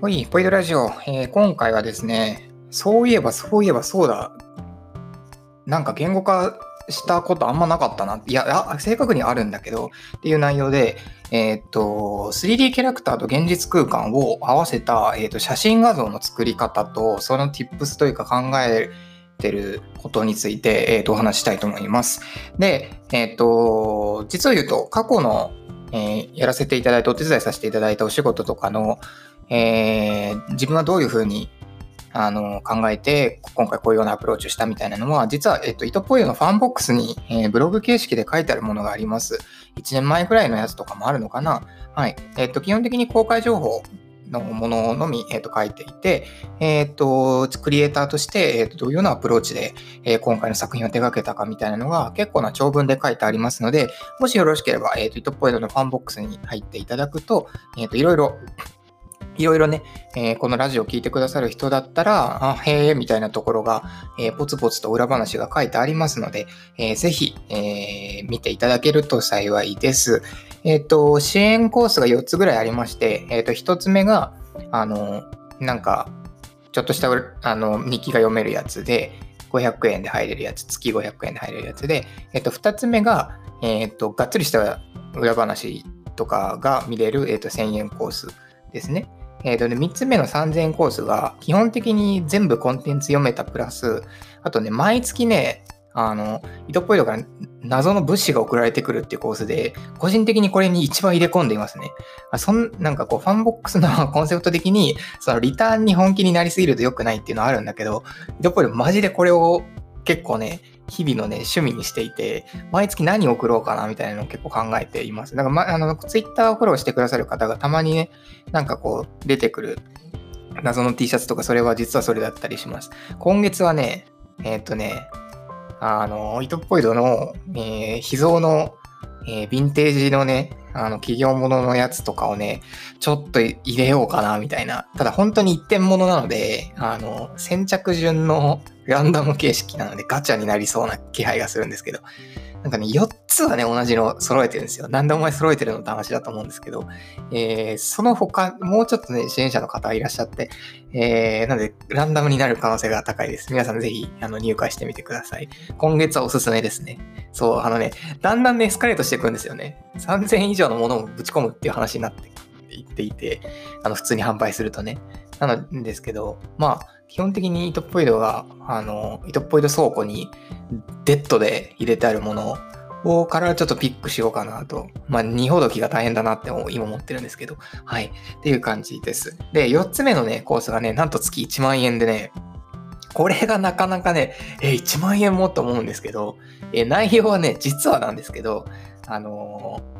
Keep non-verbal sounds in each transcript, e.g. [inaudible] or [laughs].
ほい、ポイドラジオ、えー今回はですね、そういえばそういえばそうだ、なんか言語化したことあんまなかったな。いや、あ正確にあるんだけど、っていう内容で、えーっと、3D キャラクターと現実空間を合わせた、えーっと写真画像の作り方と、その tips というか考えてることについて、えーっとお話ししたいと思います。で、えっと、実を言うと、過去の、えーやらせていただいて、お手伝いさせていただいたお仕事とかの、えー自分はどういうふうにあの考えて今回こういうようなアプローチをしたみたいなのは実は、えっと、糸っぽいのファンボックスに、えーブログ形式で書いてあるものがあります。1年前くらいのやつとかもあるのかな。はい。えっと、基本的に公開情報のもののみ、えっと、書いていて、えっと、クリエイターとして、えっと、どういうようなアプローチで、えー今回の作品を手掛けたかみたいなのが結構な長文で書いてありますので、もしよろしければ、えっと、糸っぽいのファンボックスに入っていただくと、えっと、いろいろいろいろね、えーこのラジオを聞いてくださる人だったら、あへえ、みたいなところが、えーポツポツと裏話が書いてありますので、えーぜひ、えー見ていただけると幸いです。えっ、と、支援コースが4つぐらいありまして、えっ、と、1つ目が、あの、なんか、ちょっとしたあの日記が読めるやつで、500円で入れるやつ、月500円で入れるやつで、えっ、と、2つ目が、えっ、と、がっつりした裏話とかが見れる、えっ、と、1000円コースですね。えーとね、3つ目の3000コースが、基本的に全部コンテンツ読めたプラス、あとね、毎月ね、あの、糸っぽいとか謎の物資が送られてくるっていうコースで、個人的にこれに一番入れ込んでいますね。そんなんかこう、ファンボックスのコンセプト的に、そのリターンに本気になりすぎると良くないっていうのはあるんだけど、糸っぽいマジでこれを結構ね、日々のね、趣味にしていて、毎月何送ろうかなみたいなのを結構考えています。だから、ま、あの、ツイッターをフォローしてくださる方がたまにね、なんかこう、出てくる謎の T シャツとか、それは実はそれだったりします。今月はね、えーっ、とね、あの、糸っぽい度の、えー秘蔵の、えーヴィンテージのね、あの、企業物のやつとかをね、ちょっと入れようかな、みたいな。ただ本当に一点物なので、あの、先着順のランダム形式なのでガチャになりそうな気配がするんですけど、なんかね、4つはね、同じの揃えてるんですよ。なんでお前揃えてるのって話だと思うんですけど、えーその他、もうちょっとね、支援者の方いらっしゃって、えーなので、ランダムになる可能性が高いです。皆さんぜひ、あの、入会してみてください。今月はおすすめですね。そう、あのね、だんだんね、エスカレートしていくんですよね。3000以上のものをぶち込むっていう話になっていっていて、あの、普通に販売するとね。なんですけど、まあ、基本的に糸っぽい度が、あの、糸っぽい度倉庫にデッドで入れてあるものをからちょっとピックしようかなと。まあ、二ほどきが大変だなって今思ってるんですけど、はい。っていう感じです。で、4つ目のね、コースがね、なんと月1万円でね、これがなかなかね、え、1万円もと思うんですけど、え、内容はね、実はなんですけど、あのー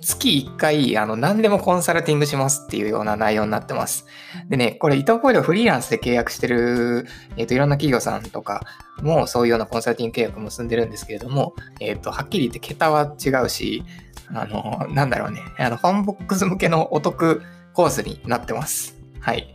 月1回、あの、何でもコンサルティングしますっていうような内容になってます。でね、これ、伊藤ポイドフリーランスで契約してる、えっ、と、いろんな企業さんとかも、そういうようなコンサルティング契約結んでるんですけれども、えっ、と、はっきり言って桁は違うし、あの、なんだろうね、あの、ファンボックス向けのお得コースになってます。はい。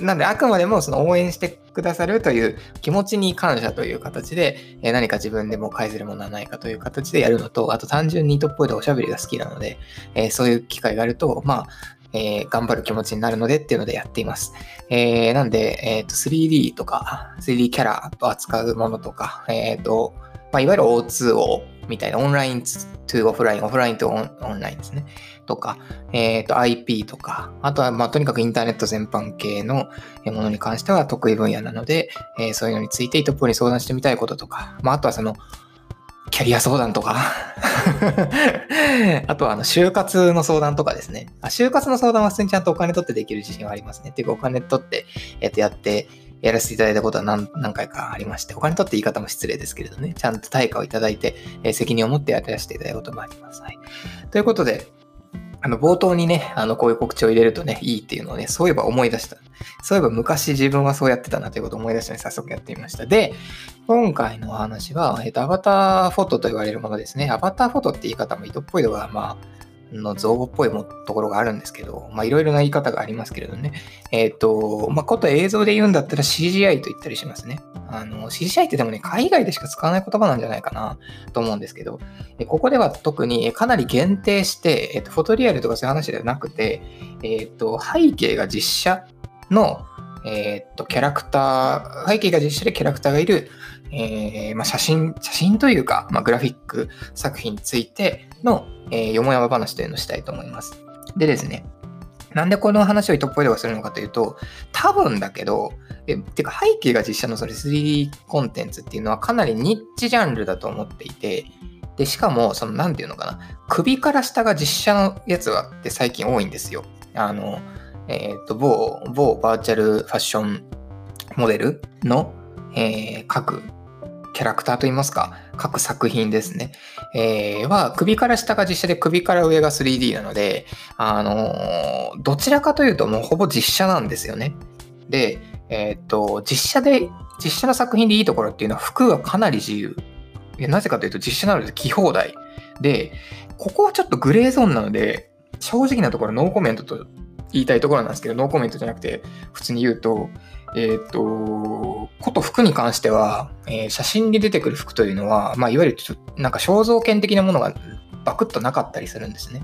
なんで、あくまでもその応援してくださるという気持ちに感謝という形で、え何か自分でも返せるものはないかという形でやるのと、あと単純に糸っぽいでおしゃべりが好きなので、えそういう機会があると、まあ、えー頑張る気持ちになるのでっていうのでやっています。えーなんで、えっ、と、3D とか、3D キャラを扱うものとか、えっ、と、まあ、いわゆる O2O みたいなオンライン2オフライン、オフラインとオンラインですね。とか、えっ、と、IP とか、あとは、まあ、とにかくインターネット全般系のものに関しては得意分野なので、えーそういうのについてイトップに相談してみたいこととか、まあ、あとはその、キャリア相談とか、[laughs] あとはあの就活の相談とかですね。あ就活の相談は普通にちゃんとお金取ってできる自信はありますね。っていうかお金取って、えっとやって、やらせていただいたことは何回かありまして、お金取って言い方も失礼ですけれどね、ちゃんと対価をいただいて、えー責任を持ってやらせていただいたこともあります。はい。ということで、あの、冒頭にね、あの、こういう告知を入れるとね、いいっていうのをね、そういえば思い出した。そういえば昔自分はそうやってたなということを思い出したので、早速やってみました。で、今回のお話は、えっと、アバターフォトと言われるものですね。アバターフォトって言い方も糸っぽいのが、まあ、の造語っぽいもところがあるんですけど、まあいろいろな言い方がありますけれどね。えっ、と、まあこと映像で言うんだったら CGI と言ったりしますね。あの、CGI ってでもね、海外でしか使わない言葉なんじゃないかなと思うんですけど、ここでは特にかなり限定して、えっ、と、フォトリアルとかそういう話ではなくて、えっ、と、背景が実写の、えっ、と、キャラクター、背景が実写でキャラクターがいる、えー、まあ、写真、写真というか、まあ、グラフィック作品についての、えー、よもやま話というのをしたいと思います。でですね、なんでこの話を糸っぽいとかするのかというと、多分だけど、えてか背景が実写のそれ 3D コンテンツっていうのはかなりニッチジャンルだと思っていて、で、しかも、その、なんていうのかな、首から下が実写のやつはって最近多いんですよ。あの、えっ、ー、と、某、某バーチャルファッションモデルの、えー、各キャラクターといいますか、各作品ですね、えー、は、首から下が実写で首から上が 3D なので、あのー、どちらかというともうほぼ実写なんですよね。で、えっ、と、実写で、実写の作品でいいところっていうのは服がかなり自由。なぜかというと実写なので着放題。で、ここはちょっとグレーゾーンなので、正直なところノーコメントと言いたいところなんですけど、ノーコメントじゃなくて、普通に言うと、えっ、ー、と、こと服に関しては、えー、写真に出てくる服というのは、まあ、いわゆるちょなんか肖像権的なものがバクッとなかったりするんですね。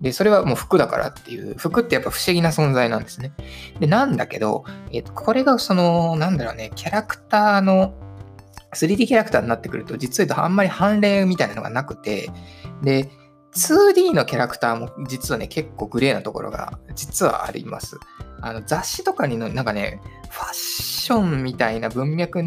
で、それはもう服だからっていう、服ってやっぱ不思議な存在なんですね。で、なんだけど、えー、これがその、なんだろうね、キャラクターの、3D キャラクターになってくると、実は言うとあんまり判例みたいなのがなくて、で、2D のキャラクターも実はね、結構グレーなところが実はあります。あの雑誌とかにのなんかね、ファッションみたいな文脈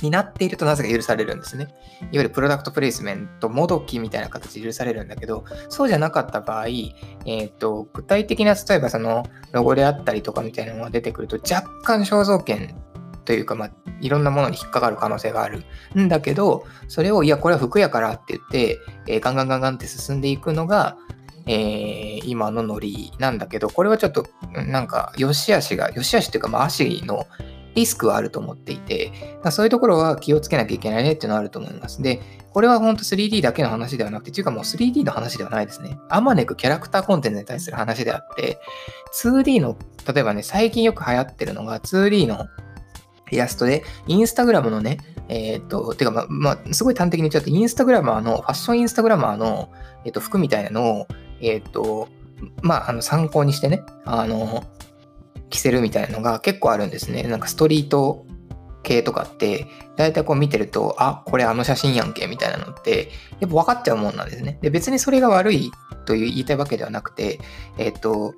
になっているとなぜか許されるんですね。いわゆるプロダクトプレイスメント、もどきみたいな形で許されるんだけど、そうじゃなかった場合、えーと、具体的な、例えばそのロゴであったりとかみたいなのが出てくると、若干肖像権というか、まあ、いろんなものに引っかかる可能性があるんだけど、それを、いや、これは服やからって言って、えー、ガンガンガンガンって進んでいくのが、えー、今のノリなんだけど、これはちょっと、なんか、良し悪しが、良し悪しっていうか、まあ、足のリスクはあると思っていて、そういうところは気をつけなきゃいけないねっていうのはあると思います。で、これは本当 3D だけの話ではなくて、というかもう 3D の話ではないですね。あまねくキャラクターコンテンツに対する話であって、2D の、例えばね、最近よく流行ってるのが 2D のイラストで、インスタグラムのね、えっ、と、てか、ま、まあ、すごい端的に言っちゃうと、インスタグラマーの、ファッションインスタグラマーの、えっ、と、服みたいなのを、えっ、ー、と、まあ、あの、参考にしてね、あの、着せるみたいなのが結構あるんですね。なんかストリート系とかって、だいたいこう見てると、あ、これあの写真やんけ、みたいなのって、やっぱ分かっちゃうもんなんですね。で、別にそれが悪いという言いたいわけではなくて、えっ、と、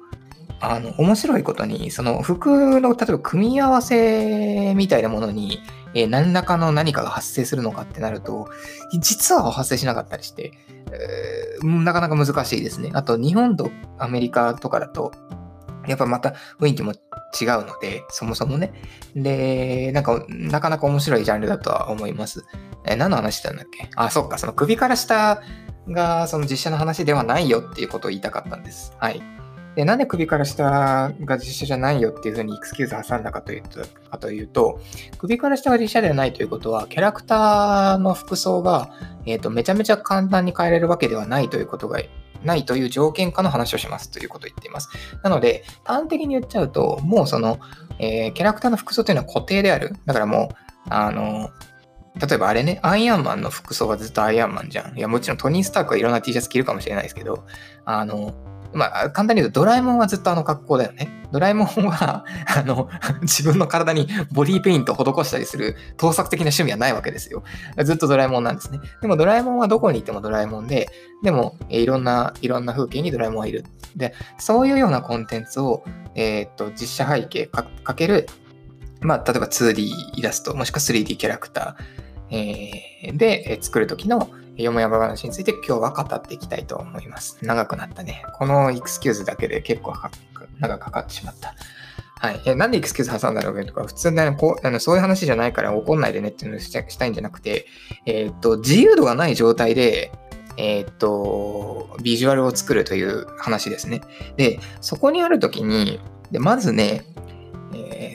あの、面白いことに、その服の、例えば組み合わせみたいなものに、えー、何らかの何かが発生するのかってなると、実は発生しなかったりして、えー、なかなか難しいですね。あと、日本とアメリカとかだと、やっぱまた雰囲気も違うので、そもそもね。で、なんか、なかなか面白いジャンルだとは思います。え、何の話したんだっけ？あ、そっか、その首から下がその実写の話ではないよっていうことを言いたかったんです。はい。で、なんで首から下が実写じゃないよっていうふうにエクスキューズ挟んだかというと、かというと首から下が実写ではないということは、キャラクターの服装が、えーと、めちゃめちゃ簡単に変えれるわけではないということがないという条件下の話をしますということを言っています。なので、端的に言っちゃうと、もうその、えー、キャラクターの服装というのは固定である。だからもう、あの、例えばあれね、アイアンマンの服装はずっとアイアンマンじゃん。いや、もちろんトニー・スタークはいろんな T シャツ着るかもしれないですけど、あの、まあ、簡単に言うと、ドラえもんはずっとあの格好だよね。ドラえもんは、[laughs] あの、自分の体にボディペイントを施したりする盗作的な趣味はないわけですよ。ずっとドラえもんなんですね。でもドラえもんはどこに行ってもドラえもんで、でも、えいろんな、いろんな風景にドラえもんはいる。で、そういうようなコンテンツを、えー、っと、実写背景かける、まあ、例えば 2D イラスト、もしくは 3D キャラクター、えー、で作るときの、よもやま話について今日は語っていきたいと思います。長くなったね。このエクスキューズだけで結構長くかかってしまった。はい。えなんでエクスキューズ挟んだろうとか、普通ねこうあのそういう話じゃないから怒んないでねっていうのをしたいんじゃなくて、えっ、と、自由度がない状態で、えっ、と、ビジュアルを作るという話ですね。で、そこにあるときに、でまずね、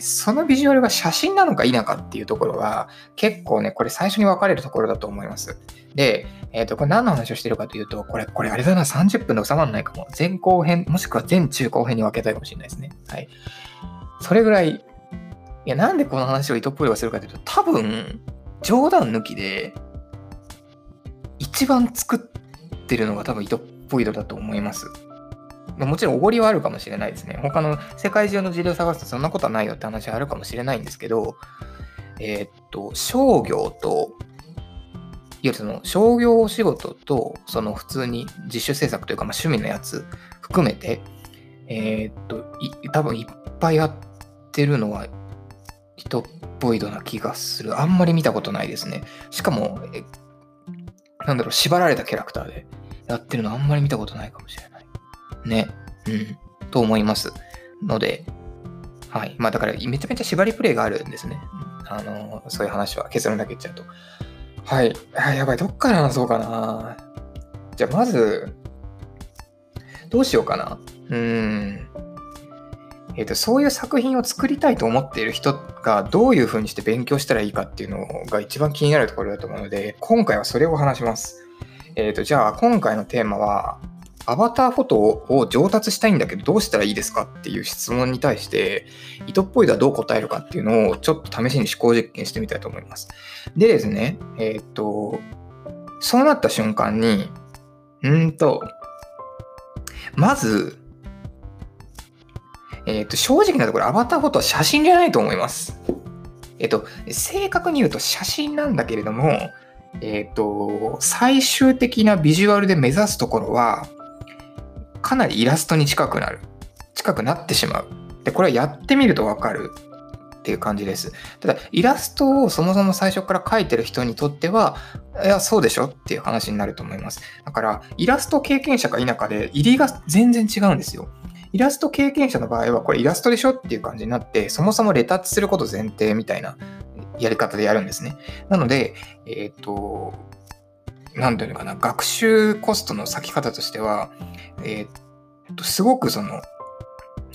そのビジュアルが写真なのか否かっていうところが、結構ね、これ最初に分かれるところだと思います。で、えっ、ー、と、これ何の話をしてるかというと、これ、これあれだな、30分で収まらないかも。前後編、もしくは前中後編に分けたいかもしれないですね。はい。それぐらい、いや、なんでこの話を糸っぽいがするかというと、多分、冗談抜きで、一番作ってるのが多分糸っぽい色だと思います。もちろんおごりはあるかもしれないですね。他の世界中の事例を探すとそんなことはないよって話はあるかもしれないんですけど、えー、っと、商業と、いわゆるその商業お仕事と、その普通に自主制作というか、まあ、趣味のやつ含めて、えー、っと、多分いっぱいやってるのは人っぽいドな気がする。あんまり見たことないですね。しかも、なんだろう、縛られたキャラクターでやってるのあんまり見たことないかもしれない。ね。うん。と思います。ので、はい。まあだからめちゃめちゃ縛りプレイがあるんですね。あの、そういう話は結論だけ言っちゃうと。はい。あ、やばい。どっから話そうかな。じゃあまず、どうしようかな。うーん。えーと、そういう作品を作りたいと思っている人がどういうふうにして勉強したらいいかっていうのが一番気になるところだと思うので、今回はそれを話します。えっ、ー、と、じゃあ今回のテーマは、アバターフォトを上達したいんだけどどうしたらいいですかっていう質問に対して糸っぽいではどう答えるかっていうのをちょっと試しに思考実験してみたいと思います。でですね、えっ、と、そうなった瞬間に、うんと、まず、えっ、と、正直なところアバターフォトは写真じゃないと思います。えっ、と、正確に言うと写真なんだけれども、えっ、と、最終的なビジュアルで目指すところは、かなりイラストに近くなる。近くなってしまう。で、これはやってみるとわかるっていう感じです。ただ、イラストをそもそも最初から描いてる人にとっては、いや、そうでしょ？っていう話になると思います。だから、イラスト経験者か否かで、入りが全然違うんですよ。イラスト経験者の場合は、これイラストでしょ？っていう感じになって、そもそもレタッチすること前提みたいなやり方でやるんですね。なので、えっ、と、なんていうのかな、学習コストの割き方としては、えー、っと、すごくその、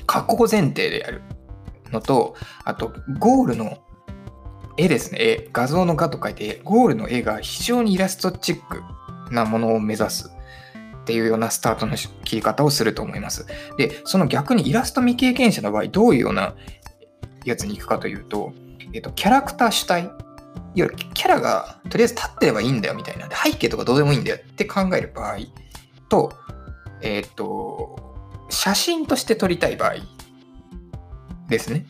加工前提でやるのと、あと、ゴールの絵ですね、絵、画像の画と書いて、ゴールの絵が非常にイラストチックなものを目指すっていうようなスタートの切り方をすると思います。で、その逆にイラスト未経験者の場合、どういうようなやつに行くかというと、えっと、キャラクター主体いわゆるキャラがとりあえず立ってればいいんだよみたいな、背景とかどうでもいいんだよって考える場合と、えっ、ー、と、写真として撮りたい場合ですね。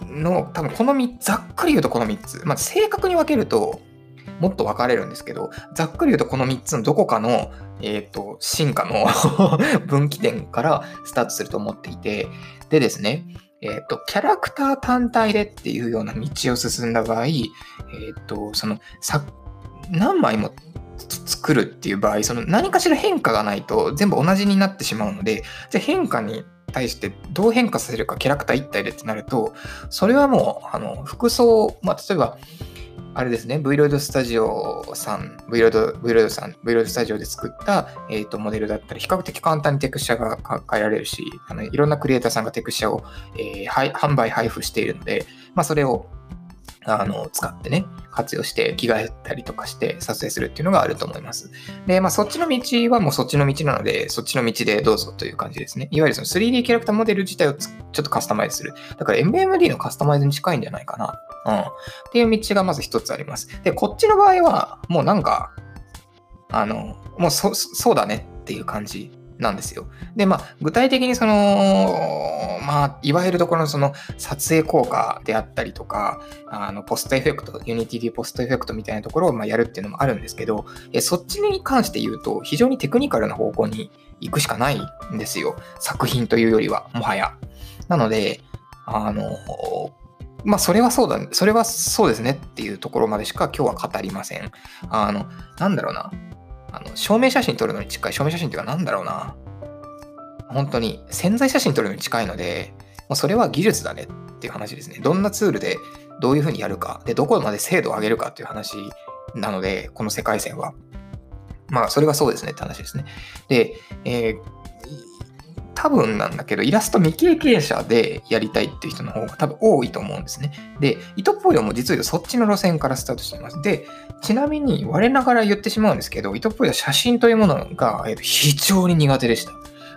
の、多分この3つ、ざっくり言うとこの3つ。まあ、正確に分けると、もっと分かれるんですけど、ざっくり言うとこの3つのどこかの、えっ、ー、と、進化の [laughs] 分岐点からスタートすると思っていて、でですね、えっ、ー、と、キャラクター単体でっていうような道を進んだ場合、えっ、ー、と、その、さ、何枚も作るっていう場合、その何かしら変化がないと全部同じになってしまうので、じゃ変化に対してどう変化させるかキャラクター一体でってなると、それはもう、あの、服装、まあ、例えば、あれですね、v ロイドスタジオさん、v ロイド、v ロイドさん、v ロイドスタジオで作った、えーと、モデルだったり、比較的簡単にテクスチャが変えられるし、あのいろんなクリエイターさんがテクスチャを、えー、販売、配布しているので、まあ、それをあの使ってね、活用して着替えたりとかして撮影するっていうのがあると思います。で、まあそっちの道はもうそっちの道なので、そっちの道でどうぞという感じですね。いわゆるその 3D キャラクターモデル自体をちょっとカスタマイズする。だから MMD のカスタマイズに近いんじゃないかな。うん。っていう道がまず一つあります。で、こっちの場合は、もうなんか、あの、もうそ、そうだねっていう感じなんですよ。で、まあ、具体的にその、まあ、いわゆるところのその撮影効果であったりとか、あの、ポストエフェクト、ユニティ d ポストエフェクトみたいなところをまやるっていうのもあるんですけど、えそっちに関して言うと、非常にテクニカルな方向に行くしかないんですよ。作品というよりは、もはや。なので、あの、まあ、それはそうだ、それはそうですねっていうところまでしか今日は語りません。あの、なんだろうな。あの、証明写真撮るのに近い、証明写真っていうかなんだろうな。本当に潜在写真撮るのに近いので、もうそれは技術だねっていう話ですね。どんなツールでどういうふうにやるか、で、どこまで精度を上げるかっていう話なので、この世界線は。まあ、それはそうですねって話ですね。で、えー、多分なんだけど、イラスト未経験者でやりたいっていう人の方が多分多いと思うんですね。で、糸っぽいのも実はそっちの路線からスタートしています。で、ちなみに我ながら言ってしまうんですけど、糸っぽいは写真というものが非常に苦手でした。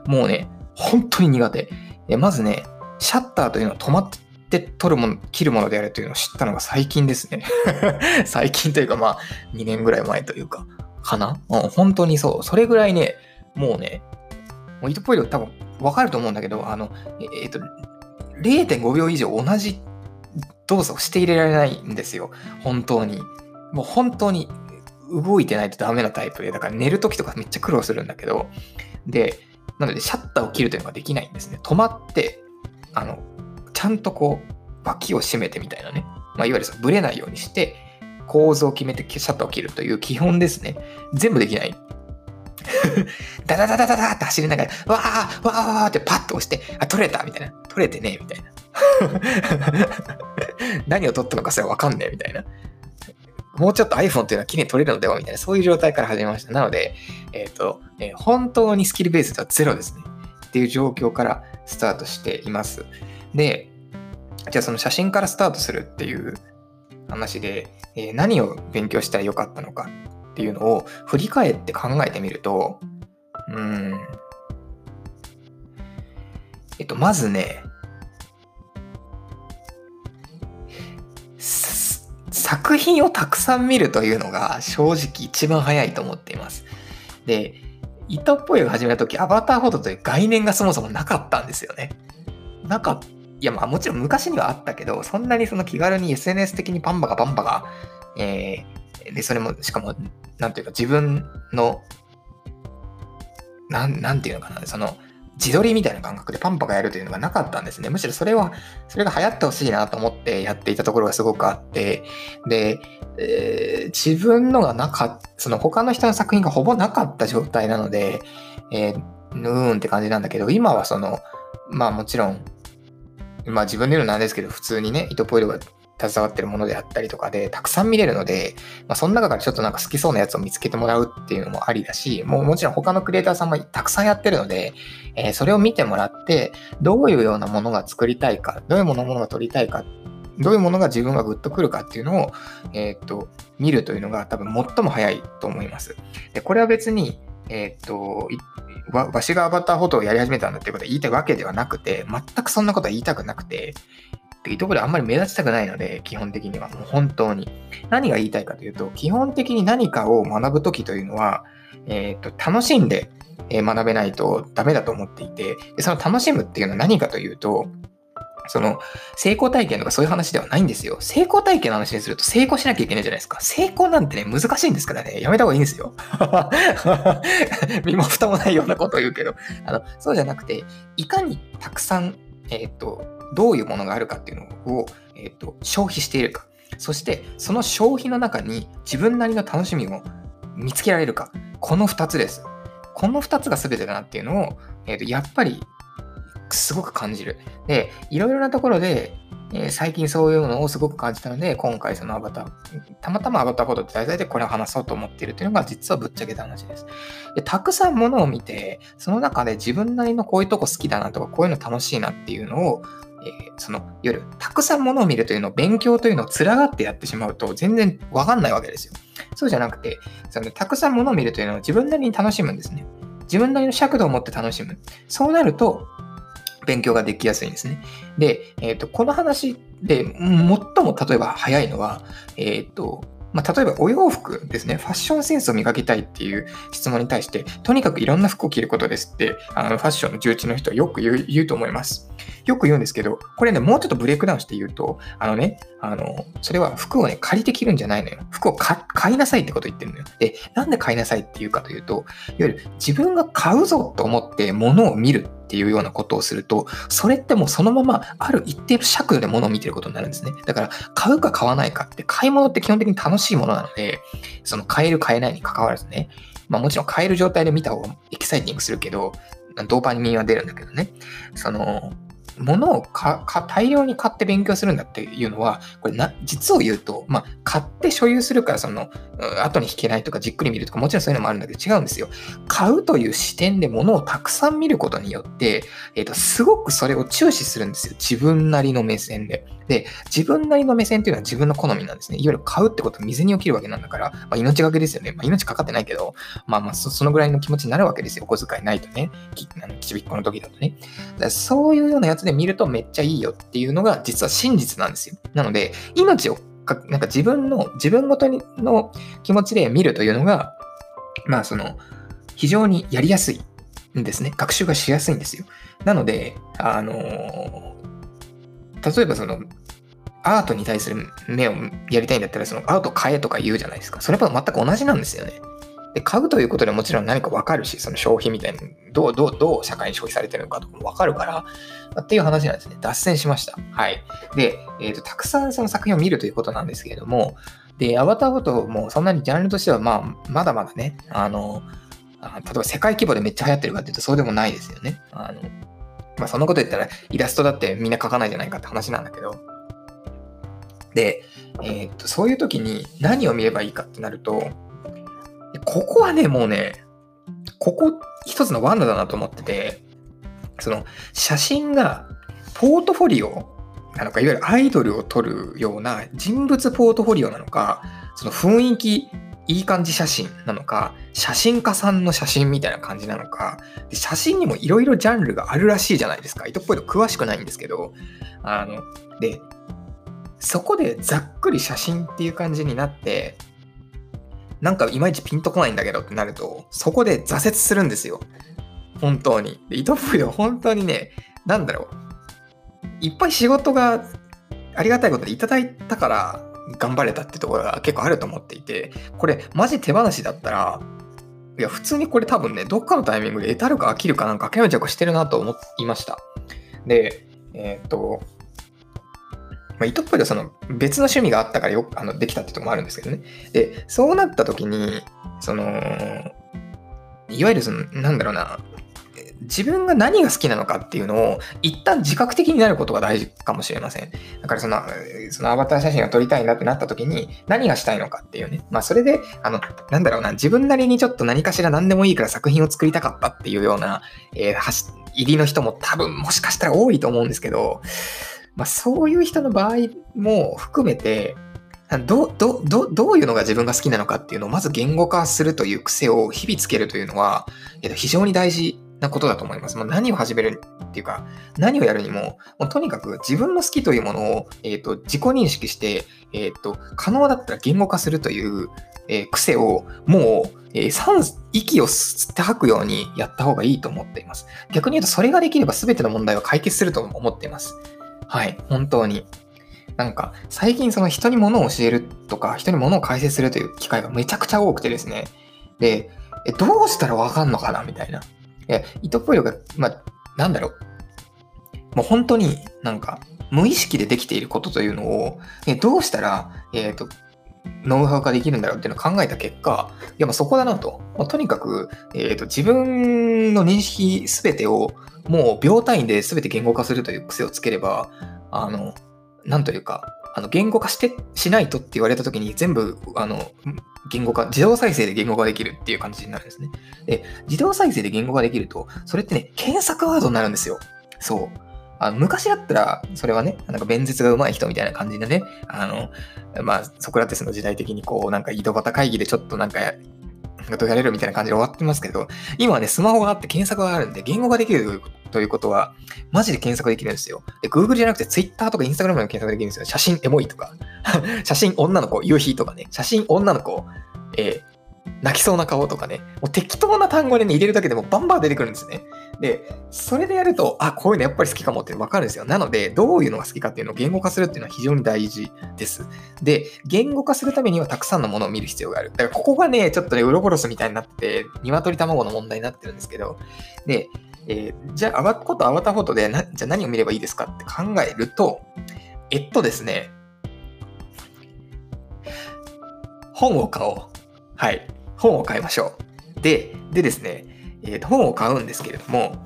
もうね、本当に苦手。まずね、シャッターというのは止まって撮るもの、切るものであるというのを知ったのが最近ですね。[laughs] 最近というかまあ、2年ぐらい前というか、かな？うん、本当にそう。それぐらいね、もうね、もう糸っぽいの多分わかると思うんだけど、あの、えっ、ー、と、0.5秒以上同じ動作をして入れられないんですよ。本当に。もう本当に動いてないとダメなタイプで、だから寝るときとかめっちゃ苦労するんだけど、で、なのでシャッターを切るというのができないんですね。止まって、あの、ちゃんとこう、脇を締めてみたいなね。まあ、いわゆるブレないようにして、構図を決めてシャッターを切るという基本ですね。全部できない [laughs] ダダダダダダって走りながら、わーわーわーってパッと押して、あ、取れたみたいな。取れてねみたいな。[laughs] 何を取ったのかそれわかんねえみたいな。もうちょっと iPhone っていうのは綺麗に撮れるのではみたいな、そういう状態から始めました。なので、えっ、ー、と、えー、本当にスキルベースではゼロですね。っていう状況からスタートしています。で、じゃあその写真からスタートするっていう話で、えー、何を勉強したらよかったのかっていうのを振り返って考えてみると、うん。えっと、まずね、作品をたくさん見るというのが正直一番早いと思っています。で、糸っぽいを始めた時、アバターフォトという概念がそもそもなかったんですよね。なかいや、まあもちろん昔にはあったけど、そんなにその気軽に SNS 的にパンバカパンバカ、えー、で、それも、しかもなんていうか自分の、なん、なんていうのかな、その、自撮りみたいな感覚でパンパカやるというのがなかったんですね。むしろそれは、それが流行ってほしいなと思ってやっていたところがすごくあって、で、えー、自分のがなかった、その他の人の作品がほぼなかった状態なので、えー、うーんって感じなんだけど、今はその、まあもちろん、まあ自分で言うのなんですけど、普通にね、糸ポイルが携わってるものであったりとかで、たくさん見れるので、まあ、その中からちょっとなんか好きそうなやつを見つけてもらうっていうのもありだし、もうもちろん他のクリエイターさんもたくさんやってるので、えー、それを見てもらって、どういうようなものが作りたいか、どういうものものが撮りたいか、どういうものが自分がグッとくるかっていうのを、えー、と、見るというのが多分最も早いと思います。で、これは別に、えー、と、わ、わしがアバターフォトをやり始めたんだっていうことを言いたいわけではなくて、全くそんなことは言いたくなくて、っていうところであんまり目立ちたくないので、基本的には。もう本当に。何が言いたいかというと、基本的に何かを学ぶときというのは、えっ、ー、と、楽しんで学べないとダメだと思っていて、でその楽しむっていうのは何かというと、その、成功体験とかそういう話ではないんですよ。成功体験の話にすると成功しなきゃいけないじゃないですか。成功なんてね、難しいんですからね、やめた方がいいんですよ。[laughs] 身も蓋もないようなことを言うけど、あの、そうじゃなくて、いかにたくさん、えっ、ー、と、どういうものがあるかっていうのを、えーと、消費しているか。そして、その消費の中に自分なりの楽しみを見つけられるか。この2つです。この2つが全てだなっていうのを、えーと、やっぱりすごく感じる。で、いろいろなところで、えー、最近そういうのをすごく感じたので、今回そのアバター、たまたまアバターフォトって題材でこれを話そうと思っているというのが実はぶっちゃけた話です。でたくさんものを見て、その中で自分なりのこういうとこ好きだなとか、こういうの楽しいなっていうのを、えー、その夜、たくさんものを見るというのを勉強というのを連がってやってしまうと全然わかんないわけですよ。そうじゃなくて、そのたくさんものを見るというのを自分なりに楽しむんですね。自分なりの尺度を持って楽しむ。そうなると、勉強ができやすいんですね。で、えっ、ー、と、この話で最も例えば早いのは、えっ、ー、と、まあ、例えばお洋服ですね、ファッションセンスを磨きたいっていう質問に対して、とにかくいろんな服を着ることですって、あのファッションの重鎮の人はよく言うと思います。よく言うんですけど、これね、もうちょっとブレイクダウンして言うと、あのね、あの、それは服をね、借りて着るんじゃないのよ。服を買いなさいってこと言ってるのよ。で、なんで買いなさいって言うかというと、いわゆる自分が買うぞと思って物を見るっていうようなことをすると、それってもうそのままある一定の尺度で物を見てることになるんですね。だから、買うか買わないかって、買い物って基本的に楽しいものなので、その買える買えないに関わらずね、まあもちろん買える状態で見た方がエキサイティングするけど、ドーパミンは出るんだけどね、その、物を大量に買って勉強するんだっていうのは、これな、実を言うと、まあ、買って所有するから、その、後に引けないとか、じっくり見るとか、もちろんそういうのもあるんだけど、違うんですよ。買うという視点で物をたくさん見ることによって、えっ、ー、と、すごくそれを注視するんですよ。自分なりの目線で。で、自分なりの目線っていうのは自分の好みなんですね。いわゆる買うってことは水に起きるわけなんだから、まあ、命がけですよね。まあ、命かかってないけど、まあまあそ、そのぐらいの気持ちになるわけですよ。お小遣いないとね。きあのちびっこの時だとね。だそういうようなやつで見るとめっちゃいいよっていうのが実は真実なんですよ。なので、命をか、なんか自分の、自分ごとにの気持ちで見るというのが、まあその、非常にやりやすいんですね。学習がしやすいんですよ。なので、あの例えばその、アートに対する目をやりたいんだったら、そのアート買えとか言うじゃないですか。それは全く同じなんですよね。で、買うということでもちろん何かわかるし、その消費みたいに、どう、どう、どう社会に消費されてるのかとかもわかるから、っていう話なんですね。脱線しました。はい。で、えっ、ー、と、たくさんその作品を見るということなんですけれども、で、アバターフォトもそんなにジャンルとしては、まあ、まだまだね、あの、例えば世界規模でめっちゃ流行ってるかっていうとそうでもないですよね。あの、まあそんなこと言ったらイラストだってみんな描かないじゃないかって話なんだけど。で、えー、っと、そういう時に何を見ればいいかってなると、ここはね、もうね、ここ一つの罠だなと思ってて、その写真がポートフォリオなのか、いわゆるアイドルを撮るような人物ポートフォリオなのか、その雰囲気いい感じ写真なのか、写真家さんの写真みたいな感じなのか、で写真にもいろいろジャンルがあるらしいじゃないですか。糸っぽいと詳しくないんですけど、あの、で、そこでざっくり写真っていう感じになって、なんかいまいちピンとこないんだけどってなると、そこで挫折するんですよ。本当に。で、糸っぽいは本当にね、なんだろう。いっぱい仕事がありがたいことでいただいたから、頑張れたってところが結構あると思っていて、これマジ手放しだったら、いや、普通にこれ多分ね、どっかのタイミングで得たるか飽きるかなんか諦めちゃうしてるなと思いました。で、えー、っと、まあ、糸っぽいとその別の趣味があったからよあのできたってとこもあるんですけどね。で、そうなった時に、その、いわゆるその、なんだろうな、自分が何が好きなのかっていうのを一旦自覚的になることが大事かもしれません。だからその、そのアバター写真を撮りたいなってなった時に何がしたいのかっていうね。まあそれで、あの、なんだろうな、自分なりにちょっと何かしら何でもいいから作品を作りたかったっていうような、えー、入りの人も多分もしかしたら多いと思うんですけど、まあそういう人の場合も含めて、どどどどういうのが自分が好きなのかっていうのをまず言語化するという癖を日々つけるというのは、えっと、非常に大事なことだと思います。まあ、何を始めるっていうか、何をやるにも、もうとにかく自分の好きというものを、えーと、自己認識して、えーと、可能だったら言語化するという、えー、癖をもう、えー、息を吸って吐くようにやった方がいいと思っています。逆に言うと、それができれば全ての問題は解決すると思っています。はい、本当に。なんか、最近その人に物を教えるとか、人に物を解説するという機会がめちゃくちゃ多くてですね。で、えどうしたらわかんのかなみたいな。や、糸っぽいのが、まあ、なんだろう。もう本当になんか、無意識でできていることというのを、えどうしたら、えっ、ー、と、ノウハウ化できるんだろうっていうのを考えた結果、いや、まあそこだなと。まあ、とにかく、えっ、ー、と、自分の認識すべてを、もう秒単位で全て言語化するという癖をつければ、あの、なんというか、あの言語化してしないとって言われた時に全部あの言語化、自動再生で言語化できるっていう感じになるんですね。で、自動再生で言語化できると、それってね、検索ワードになるんですよ。そう。あの昔だったら、それはね、なんか弁舌が上手い人みたいな感じでね、あの、まあ、ソクラテスの時代的にこう、なんか井戸端会議でちょっとなんかがやれるみたいな感じで終わってますけど、今はね、スマホがあって検索があるんで、言語ができるということは、マジで検索できるんですよ。で、Google じゃなくて Twitter とか Instagram でも検索できるんですよ。写真エモいとか、[laughs] 写真女の子、夕日とかね、写真女の子、えー、泣きそうな顔とかね、もう適当な単語でね、入れるだけでもバンバン出てくるんですね。で、それでやると、あ、こういうのやっぱり好きかもってわかるんですよ。なので、どういうのが好きかっていうのを言語化するっていうのは非常に大事です。で、言語化するためにはたくさんのものを見る必要がある。だからここがね、ちょっとね、ウロボロスみたいになってて、鶏卵の問題になってるんですけど、で、えー、じゃあ、アバコとアバタフォトでな、じゃあ何を見ればいいですかって考えると、えっとですね、本を買おう。はい。本を買いましょう。で、でですね、えー、本を買うんですけれども、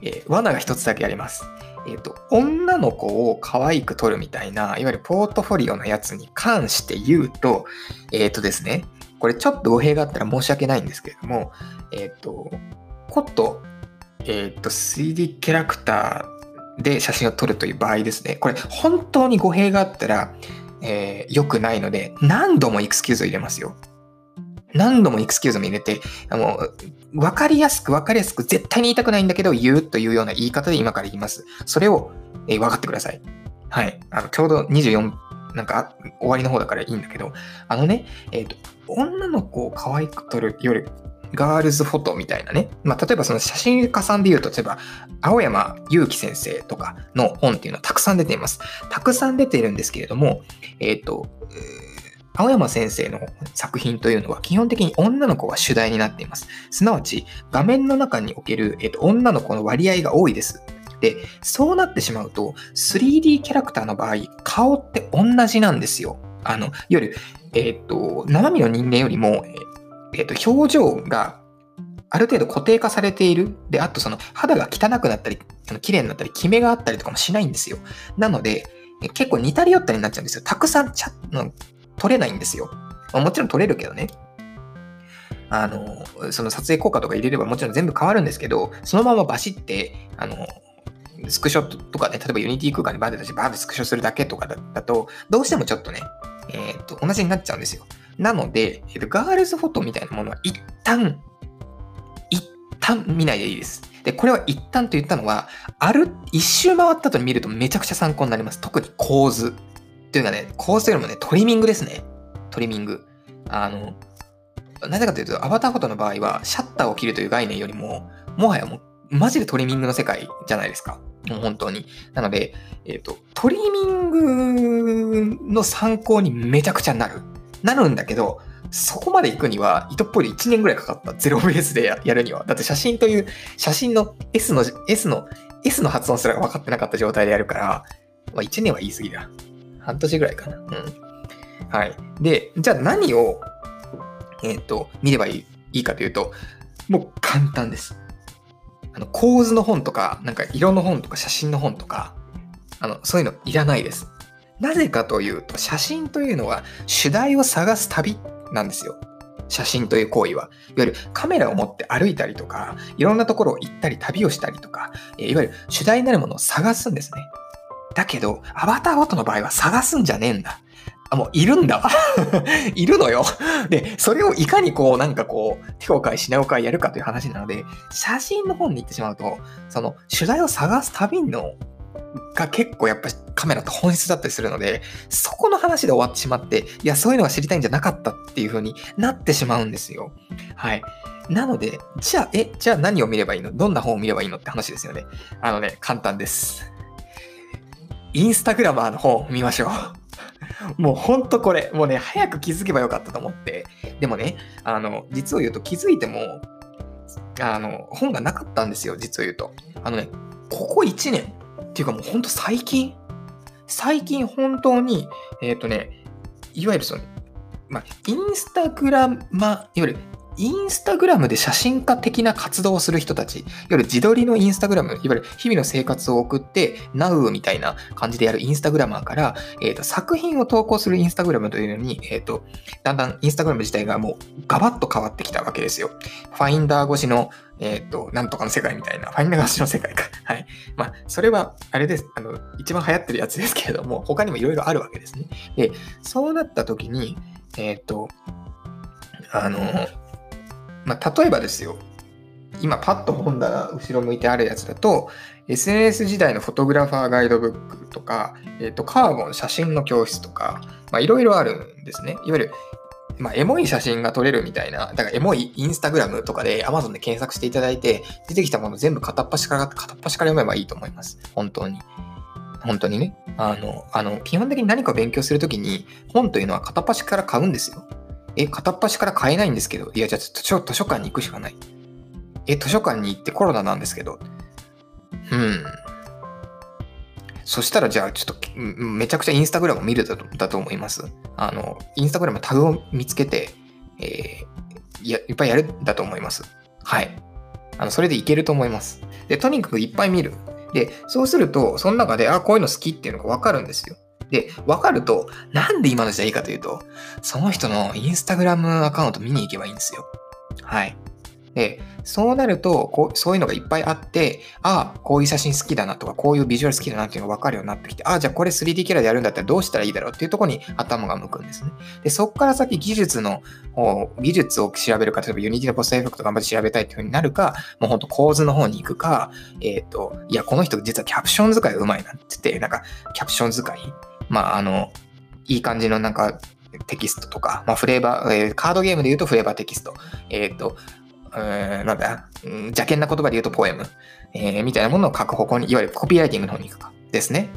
えー、罠が一つだけあります。えっ、と、女の子を可愛く撮るみたいな、いわゆるポートフォリオのやつに関して言うと、えっ、とですね、これちょっと語弊があったら申し訳ないんですけれども、えっ、と、コット、えっ、と、3D キャラクターで写真を撮るという場合ですね、これ本当に語弊があったら、えー、良くないので、何度もエクスキューズを入れますよ。何度もエクスキューズも入れて、あの、わかりやすくわかりやすく絶対に言いたくないんだけど言うというような言い方で今から言います。それを、えー、分かってください。はい。あの、ちょうど24、なんか終わりの方だからいいんだけど、あのね、えっ、ー、と、女の子を可愛く撮るより、ガールズフォトみたいなね。まあ、例えばその写真家さんで言うと、例えば、青山祐希先生とかの本っていうのはたくさん出ています。たくさん出ているんですけれども、えっ、ー、と、青山先生の作品というのは基本的に女の子が主題になっています。すなわち、画面の中における、えっと、女の子の割合が多いです。で、そうなってしまうと、3D キャラクターの場合、顔って同じなんですよ。あの、いわゆる、えっと、生身の人間よりも、えっと、表情がある程度固定化されている。で、あとその肌が汚くなったり、綺麗になったり、キメがあったりとかもしないんですよ。なので、結構似たり寄ったりになっちゃうんですよ。たくさんチャ取れないんですよ。まもちろん取れるけどね。あの、その撮影効果とか入れればもちろん全部変わるんですけど、そのままバシって、あの、スクショとかね、例えば Unity 空間でバーで出してバーでスクショするだけとかだと、どうしてもちょっとね、えっ、と、同じになっちゃうんですよ。なので、えーと、ガールズフォトみたいなものは一旦、一旦見ないでいいです。で、これは一旦と言ったのは、ある、一周回った後に見るとめちゃくちゃ参考になります。特に構図。というかね、構成よりもね、トリミングですね。トリミング。あの、なぜかというと、アバターフォトの場合は、シャッターを切るという概念よりも、もはやもう、マジでトリミングの世界じゃないですか。もう本当に。なので、えっ、ー、と、トリミングの参考にめちゃくちゃなる。なるんだけど、そこまで行くには、糸っぽい1年ぐらいかかった。ゼロベースでやるには。だって写真という、写真の S の、S の、S の発音すら分かってなかった状態でやるから、まあ1年は言い過ぎだ。半年ぐらいかな。うん。はい。で、じゃあ何を、えっ、ー、と、見ればいいいいかというと、もう簡単です。あの、構図の本とか、なんか色の本とか写真の本とか、あの、そういうのいらないです。なぜかというと、写真というのは主題を探す旅なんですよ。写真という行為は。いわゆるカメラを持って歩いたりとか、いろんなところを行ったり旅をしたりとか、いわゆる主題になるものを探すんですね。だけど、アバターフォトの場合は探すんじゃねえんだ。あ、もういるんだわ。[laughs] いるのよ。で、それをいかにこう、なんかこう、手を変え品を変えやるかという話なので、写真の本に行ってしまうと、その、取材を探す旅の、が結構やっぱカメラと本質だったりするので、そこの話で終わってしまって、いや、そういうのが知りたいんじゃなかったっていう風になってしまうんですよ。はい。なので、じゃあ、え、じゃあ何を見ればいいの？どんな本を見ればいいの？って話ですよね。あのね、簡単です。インスタグラマーの本見ましょう。[laughs] もうほんとこれ、もうね、早く気づけばよかったと思って。でもね、あの、実を言うと気づいても、あの、本がなかったんですよ、実を言うと。あのね、ここ1年っていうかもうほんと最近最近本当に、えっ、ー、とね、いわゆるその、まあ、インスタグラマ、いわゆるインスタグラムで写真家的な活動をする人たち、いわゆる自撮りのインスタグラム、いわゆる日々の生活を送って、Now みたいな感じでやるインスタグラマーから、えーと、作品を投稿するインスタグラムというのに、えーと、だんだんインスタグラム自体がもうガバッと変わってきたわけですよ。ファインダー越しの、えっ、ー、と、なんとかの世界みたいな、ファインダー越しの世界か。[laughs] はい。まあ、それは、あれです。あの、一番流行ってるやつですけれども、他にもいろいろあるわけですね。で、そうなった時に、えっ、ー、と、あの、まあ、例えばですよ、今パッと本棚後ろ向いてあるやつだと、SNS 時代のフォトグラファーガイドブックとか、えー、とカーボン写真の教室とか、いろいろあるんですね。いわゆる、まあ、エモい写真が撮れるみたいな、だからエモいインスタグラムとかで Amazon で検索していただいて、出てきたもの全部片っ端から、片っ端から読めばいいと思います。本当に。本当にね。あの、あの、基本的に何か勉強するときに、本というのは片っ端から買うんですよ。え、片っ端から買えないんですけど、いや、じゃあ図書図書館に行くしかない。え、図書館に行ってコロナなんですけど。うん。そしたらじゃあちょっとめちゃくちゃインスタグラムを見るだと思います？あの、インスタグラムタグを見つけて、えー、やいっぱいやるだと思います。はい。あの、それでいけると思います。で、とにかくいっぱい見る。で、そうすると、その中で、あ、こういうの好きっていうのがわかるんですよ。で、わかると、なんで今の時代いいかというと、その人のインスタグラムアカウント見に行けばいいんですよ。はい。で、そうなるとこう、そういうのがいっぱいあって、ああ、こういう写真好きだなとか、こういうビジュアル好きだなっていうのが分かるようになってきて、ああ、じゃあこれ 3D キャラでやるんだったらどうしたらいいだろうっていうところに頭が向くんですね。で、そこから先技術の、技術を調べるか、例えば Unity のポストエフェクト頑張って調べたいっていうふうになるか、もうほんと構図の方に行くか、えっ、ー、と、いや、この人実はキャプション使いがうまいなって言って、なんか、キャプション使い、まあ、あの、いい感じのなんか、テキストとか、まあ、フレーバー、えー、カードゲームで言うとフレーバーテキスト、えっ、ー、と、え、なんだ、邪険な言葉で言うとポエム、えー、みたいなものを書く方向に、いわゆるコピーライティングの方に行くか。ですね。